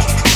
Thank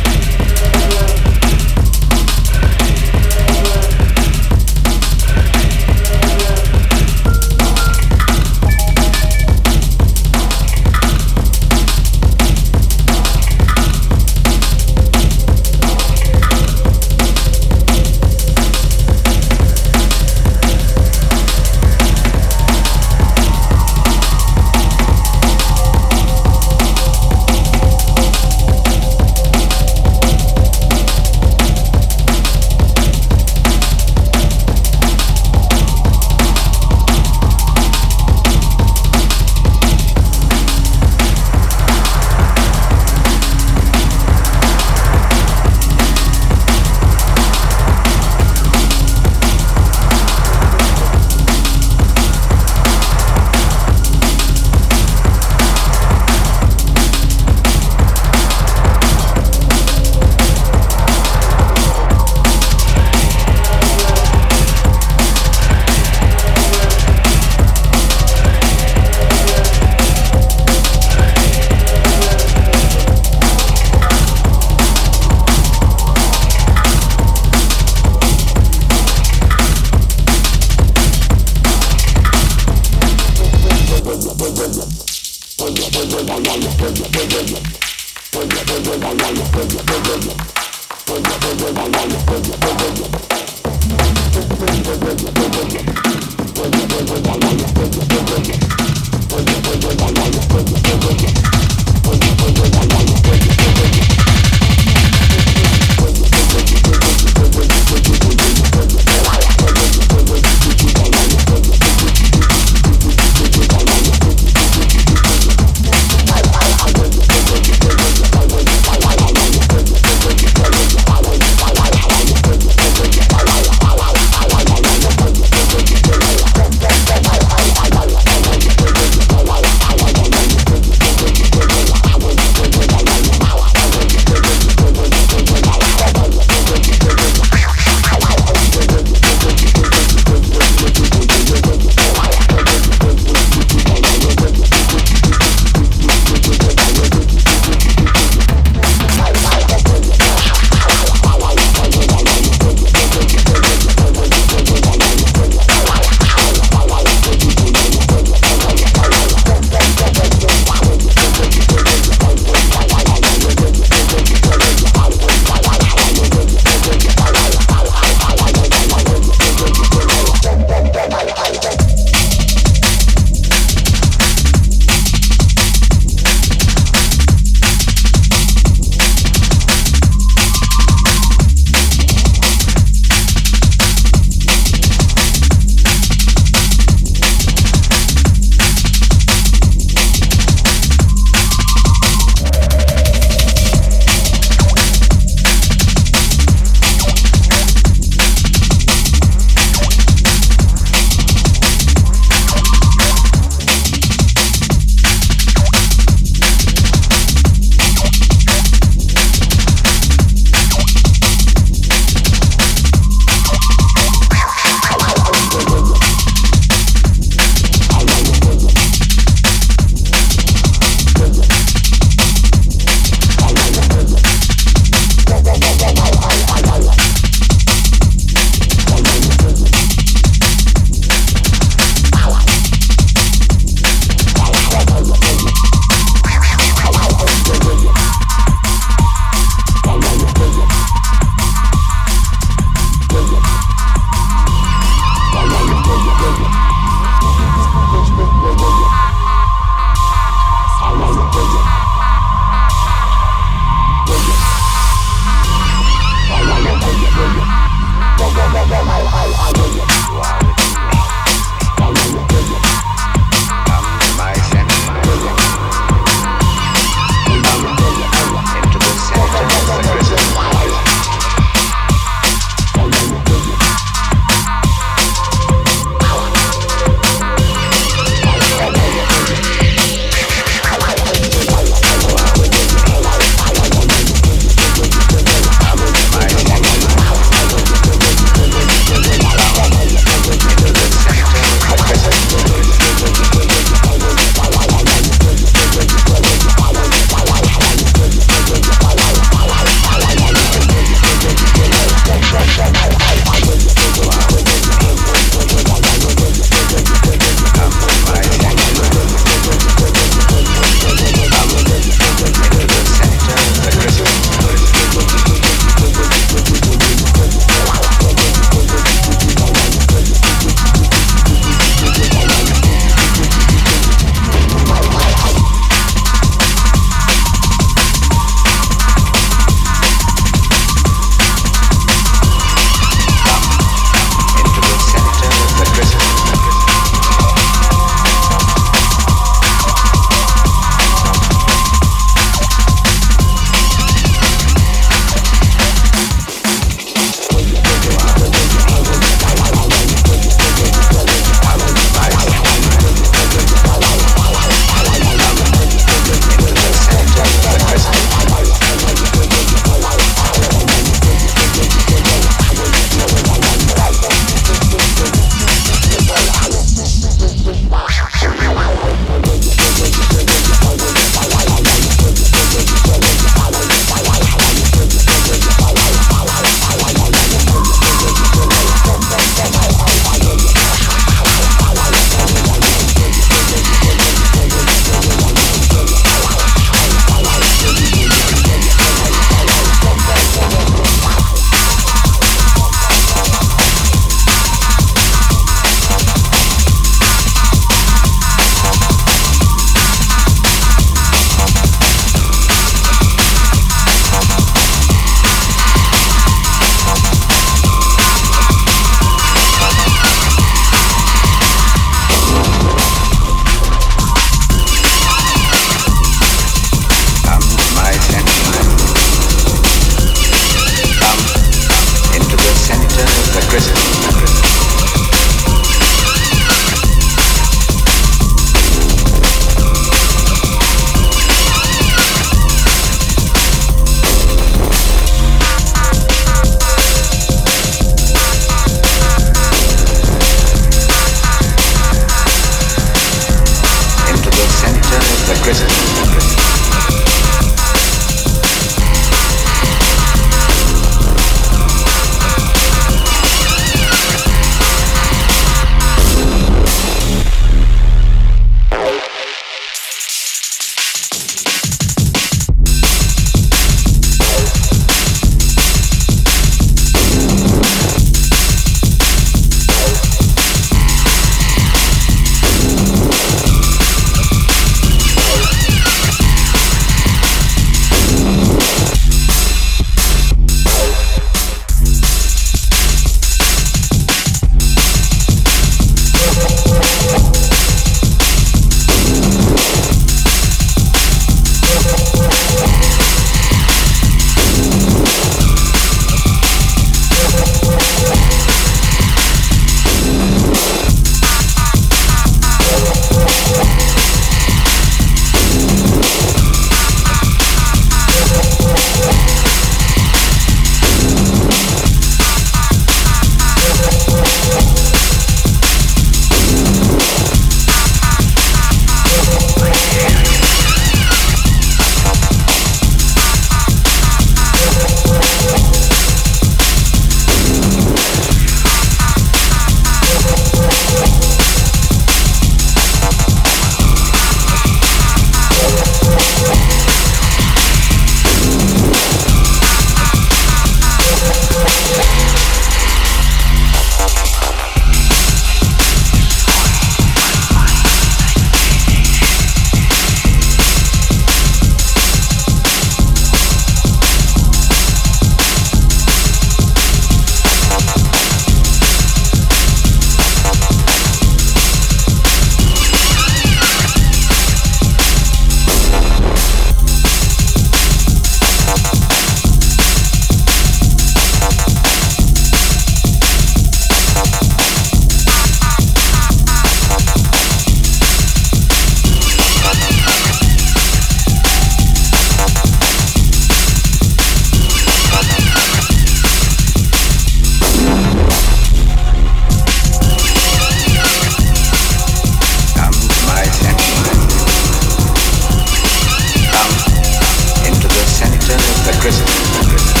music.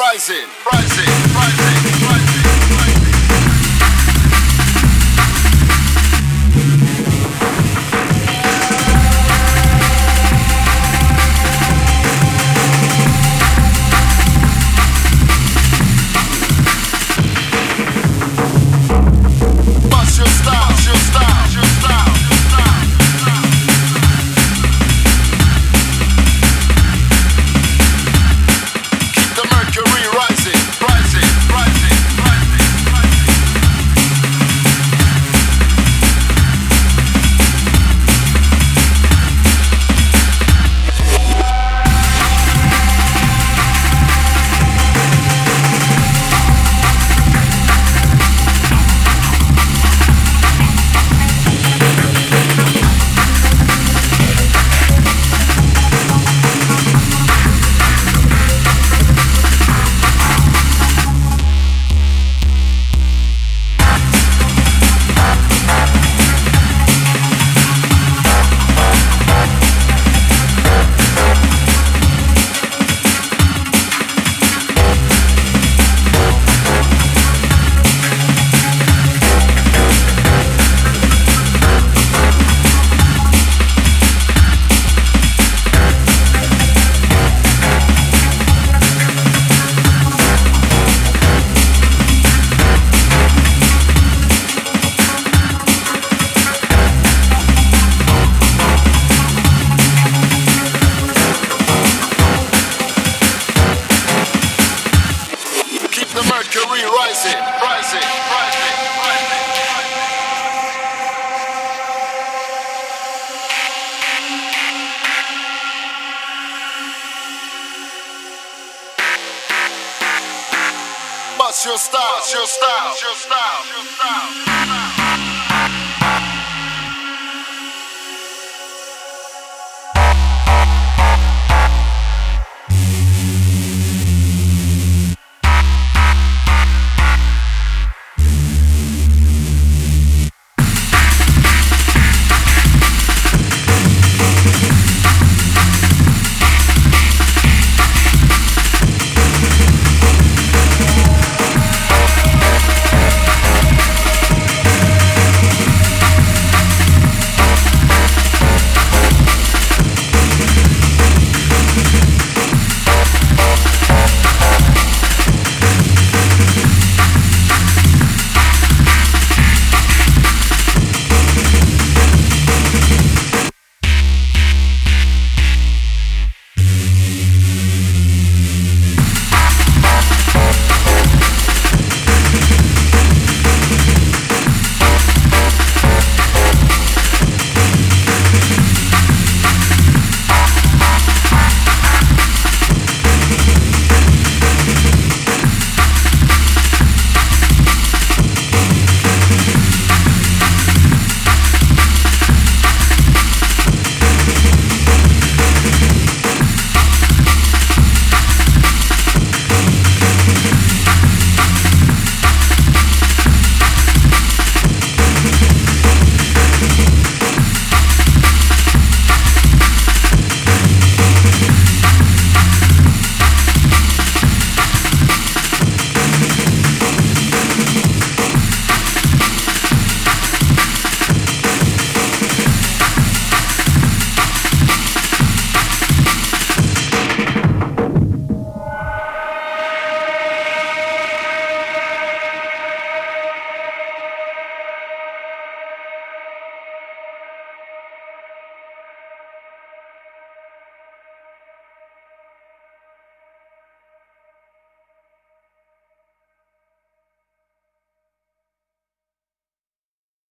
rising, rising.